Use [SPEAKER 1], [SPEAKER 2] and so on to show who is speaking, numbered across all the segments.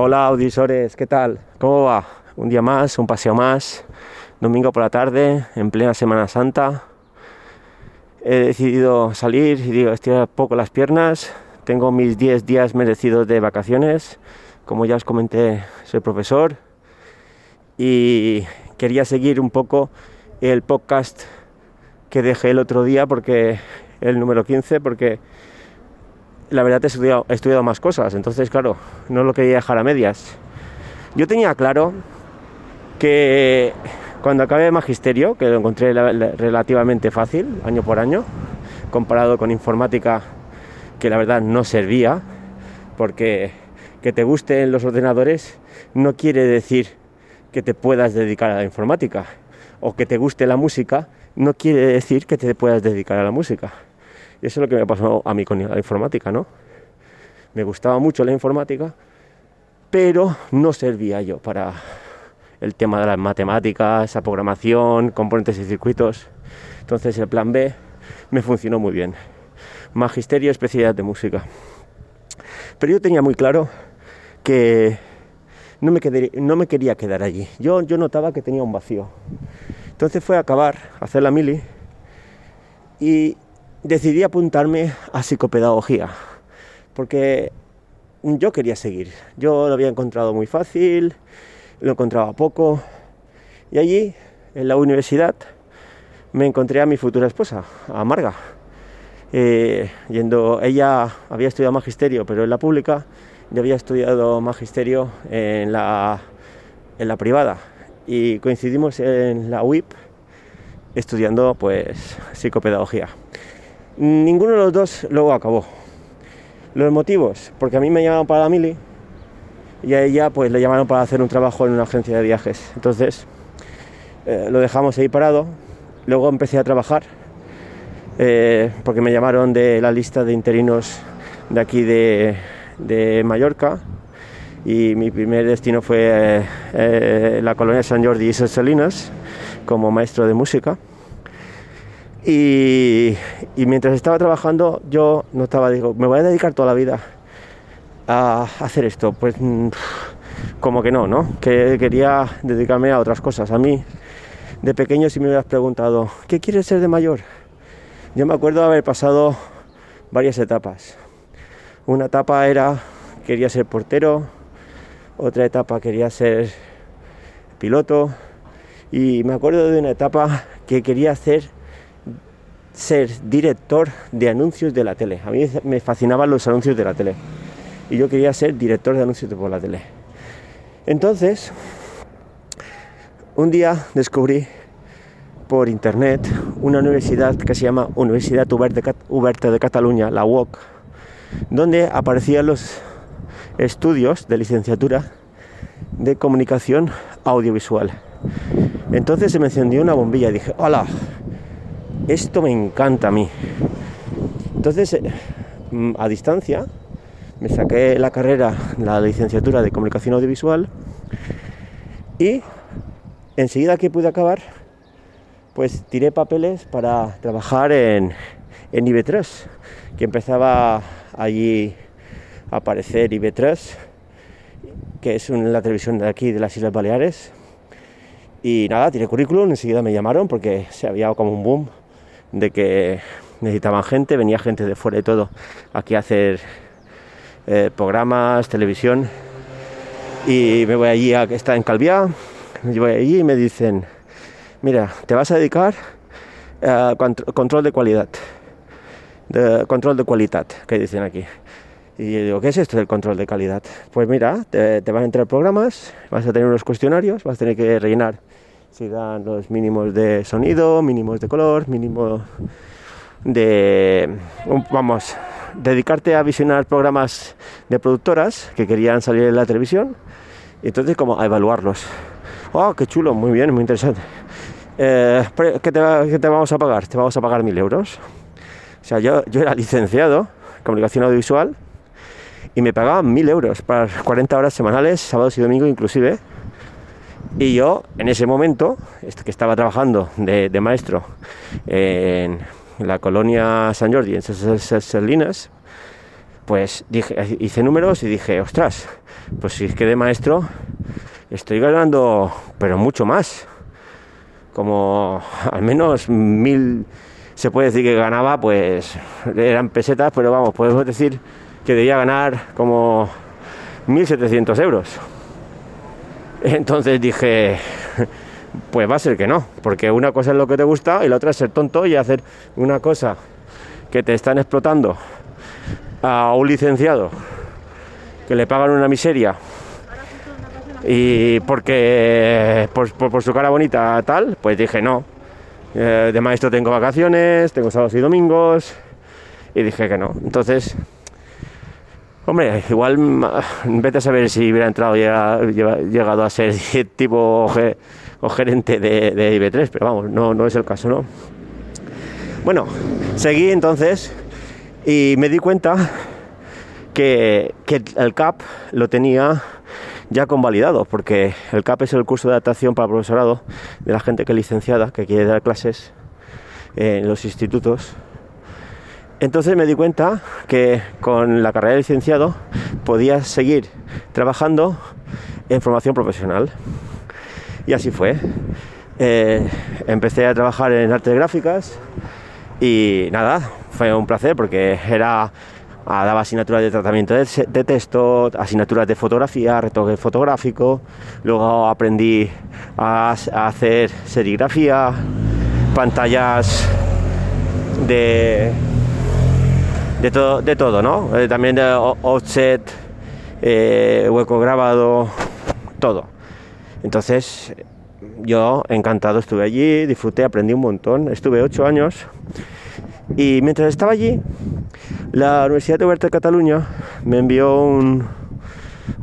[SPEAKER 1] Hola auditores, ¿qué tal? ¿Cómo va? Un día más, un paseo más, domingo por la tarde, en plena Semana Santa. He decidido salir y digo, estirar poco las piernas. Tengo mis 10 días merecidos de vacaciones. Como ya os comenté, soy profesor y quería seguir un poco el podcast que dejé el otro día porque el número 15 porque la verdad he estudiado, más cosas, entonces claro, no lo quería dejar a medias. Yo tenía claro que cuando acabé magisterio, que lo encontré relativamente fácil, año por año, comparado con informática, que la verdad no servía, porque que te gusten los ordenadores no quiere decir que te puedas dedicar a la informática, o que te guste la música no quiere decir que te puedas dedicar a la música. Eso es lo que me pasó a mí con la informática, ¿no? Me gustaba mucho la informática, pero no servía yo para el tema de las matemáticas, la programación, componentes y circuitos. Entonces el plan B me funcionó muy bien. Magisterio, especialidad de música. Pero yo tenía muy claro que no me, no me quería quedar allí. Yo, yo notaba que tenía un vacío. Entonces fue a acabar, a hacer la mili y decidí apuntarme a psicopedagogía, porque yo quería seguir. Yo lo había encontrado muy fácil, lo encontraba poco, y allí, en la universidad, me encontré a mi futura esposa, a Marga. Eh, yendo, ella había estudiado magisterio, pero en la pública, yo había estudiado magisterio en la, en la privada, y coincidimos en la UIP estudiando pues psicopedagogía. Ninguno de los dos luego acabó. Los motivos, porque a mí me llamaron para la mili y a ella pues le llamaron para hacer un trabajo en una agencia de viajes. Entonces eh, lo dejamos ahí parado. Luego empecé a trabajar eh, porque me llamaron de la lista de interinos de aquí de, Mallorca y mi primer destino fue eh, la colonia San Jordi y Salinas como maestro de música. Y, mientras estaba trabajando yo notaba, digo, me voy a dedicar toda la vida a hacer esto. Pues mm, como que no, ¿no? Que quería dedicarme a otras cosas. A mí, de pequeño, si me hubieras preguntado, ¿qué quieres ser de mayor? Yo me acuerdo de haber pasado varias etapas. Una etapa era, quería ser portero, otra etapa quería ser piloto, y me acuerdo de una etapa que quería hacer ser director de anuncios de la tele. A mí me fascinaban los anuncios de la tele. Y yo quería ser director de anuncios de la tele. Entonces, un día descubrí por internet una universidad que se llama Universidad Uberta de Cataluña, la UOC, donde aparecían los estudios de licenciatura de comunicación audiovisual. Entonces se me encendió una bombilla y dije, hola, esto me encanta a mí. Entonces, eh, mm, a distancia, me saqué la carrera, la licenciatura de comunicación audiovisual y enseguida que pude acabar, pues tiré papeles para trabajar en, en IB3, que empezaba allí a aparecer IB3, que es la televisión de aquí de las Islas Baleares, y nada, tiré currículum, enseguida me llamaron porque se había como un boom de que necesitaban gente, venía gente de fuera y todo aquí a hacer eh, programas, televisión. Y me voy allí a está en Calviá, me voy allí y me dicen, mira, te vas a dedicar a control de calidad, control de calidad, que dicen aquí. Y yo digo, ¿qué es esto del control de calidad? Pues mira, te, van a entrar programas, vas a tener unos cuestionarios, vas a tener que rellenar si dan los mínimos de sonido, mínimos de color, mínimo de, vamos, dedicarte a visionar programas de productoras que querían salir en la televisión y entonces como a evaluarlos. Oh, qué chulo, muy bien, muy interesante. Eh, ¿qué, te, ¿qué, te, vamos a pagar? Te vamos a pagar mil euros. O sea, yo, yo era licenciado en comunicación audiovisual y me pagaban mil euros para 40 horas semanales, sábados y domingos inclusive. Y yo en ese momento, que estaba trabajando de, maestro en la colonia San Jordi, en Salinas, pues dije, hice números y dije, ostras, pues si es que de maestro estoy ganando, pero mucho más. Como al menos mil, se puede decir que ganaba, pues eran pesetas, pero vamos, podemos decir que debía ganar como 1.700 euros. Entonces dije, pues va a ser que no, porque una cosa es lo que te gusta y la otra es ser tonto y hacer una cosa que te están explotando a un licenciado que le pagan una miseria y porque por, su cara bonita tal, pues dije no. Eh, de maestro tengo vacaciones, tengo sábados y domingos y dije que no. Entonces, hombre, igual vete a saber si hubiera entrado y llegado a ser tipo gerente de, de IB3, pero vamos, no, es el caso, ¿no? Bueno, seguí entonces y me di cuenta que, el CAP lo tenía ya convalidado, porque el CAP es el curso de adaptación para profesorado de la gente que es licenciada, que quiere dar clases en los institutos. Entonces me di cuenta que con la carrera de licenciado podía seguir trabajando en formación profesional. Y así fue. Eh, empecé a trabajar en artes gráficas y nada, fue un placer porque era ah, daba asignaturas de tratamiento de, texto, asignaturas de fotografía, retoque fotográfico, luego aprendí a, hacer serigrafía, pantallas de de todo, de todo ¿no? Eh, también de offset, eh, hueco grabado, todo. Entonces, yo encantado estuve allí, disfruté, aprendí un montón. Estuve ocho años y mientras estaba allí, la Universidad de Huerta de Cataluña me envió un,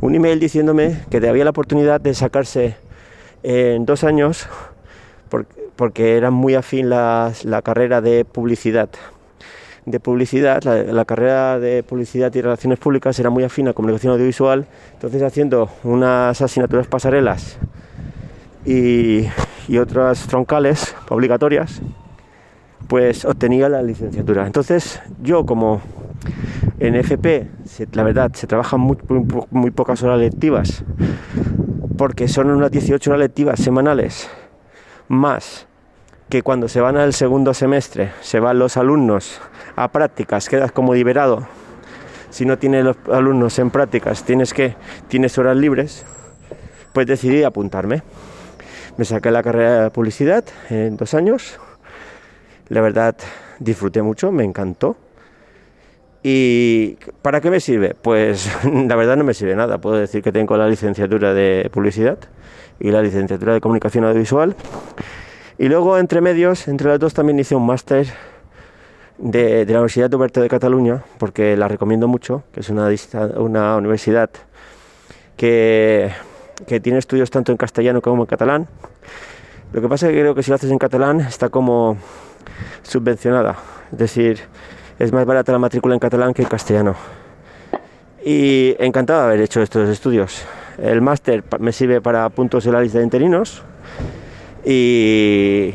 [SPEAKER 1] un email diciéndome que había la oportunidad de sacarse en dos años porque, era muy afín la, carrera de publicidad. De publicidad, la, carrera de publicidad y relaciones públicas era muy afín a comunicación audiovisual, entonces haciendo unas asignaturas pasarelas y, y otras troncales obligatorias, pues obtenía la licenciatura. Entonces yo como en FP, la verdad, se trabajan muy, muy, pocas horas lectivas, porque son unas 18 horas lectivas semanales, más que cuando se van al segundo semestre, se van los alumnos a prácticas, quedas como liberado. Si no tienes los alumnos en prácticas, tienes que tienes horas libres, pues decidí apuntarme. Me saqué la carrera de publicidad en dos años la verdad, disfruté mucho, me encantó. ¿Y para qué me sirve? Pues la verdad no me sirve nada. Puedo decir que tengo la licenciatura de publicidad y la licenciatura de comunicación audiovisual. Y luego, entre medios, entre las dos también hice un máster de, la Universidad de Huerta de Cataluña, porque la recomiendo mucho, que es una, una universidad que, que tiene estudios tanto en castellano como en catalán. Lo que pasa es que creo que si lo haces en catalán está como subvencionada, es decir, es más barata la matrícula en catalán que en castellano. Y encantado de haber hecho estos estudios. El máster me sirve para puntos en la lista de interinos y,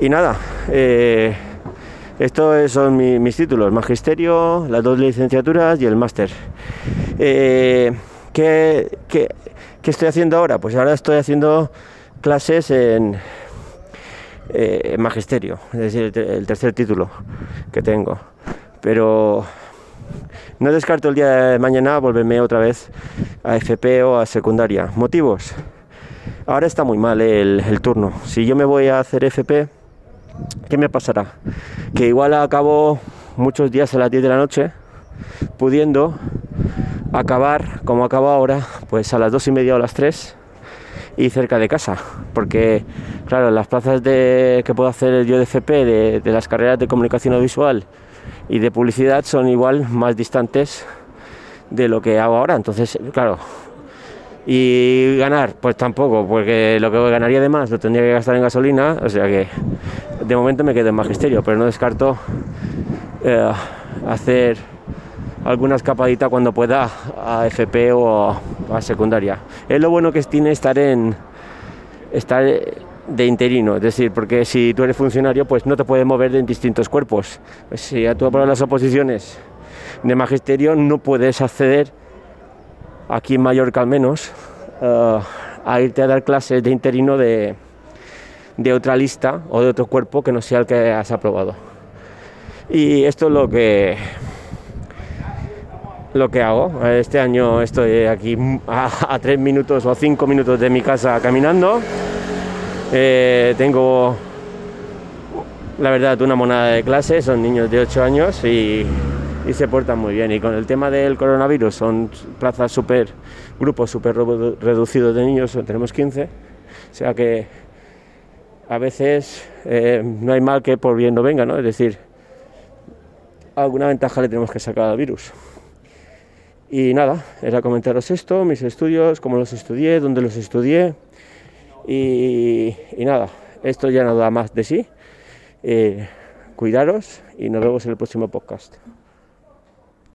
[SPEAKER 1] y nada, eh, estos son mis títulos, magisterio, las dos licenciaturas y el máster. Eh, ¿qué, qué, qué estoy haciendo ahora? Pues ahora estoy haciendo clases en, eh, magisterio, es decir, el tercer título que tengo. Pero no descarto el día de mañana volverme otra vez a FP o a secundaria. ¿Motivos? Ahora está muy mal el, turno. Si yo me voy a hacer FP, ¿qué me pasará? Que igual acabo muchos días a las 10 de la noche, pudiendo acabar como acabo ahora, pues a las 2 y media o las 3 y cerca de casa, porque claro, las plazas de, que puedo hacer yo de FP, de, las carreras de comunicación audiovisual y de publicidad son igual más distantes de lo que hago ahora, entonces claro, y ganar, pues tampoco, porque lo que ganaría de más lo tendría que gastar en gasolina, o sea que de momento me quedo en magisterio, pero no descarto eh, hacer alguna escapadita cuando pueda a FP o a secundaria. Es lo bueno que tiene estar en estar de interino, es decir, porque si tú eres funcionario, pues no te puedes mover en distintos cuerpos. Si tú apruebas las oposiciones de magisterio no puedes acceder, aquí en Mallorca al menos, eh, a irte a dar clases de interino de, de otra lista o de otro cuerpo que no sea el que has aprobado. Y esto es lo que lo que hago. Este año estoy aquí a, tres minutos o cinco minutos de mi casa caminando. Eh, tengo la verdad una monada de clase, son niños de 8 años y, y, se portan muy bien. Y con el tema del coronavirus son plazas súper, grupos súper reducidos de niños, tenemos 15, o sea que a veces eh, no hay mal que por bien no venga, ¿no? Es decir, alguna ventaja le tenemos que sacar al virus. Y nada, era comentaros esto, mis estudios, cómo los estudié, dónde los estudié. Y, nada, esto ya no da más de sí. Eh, cuidaros y nos vemos en el próximo podcast.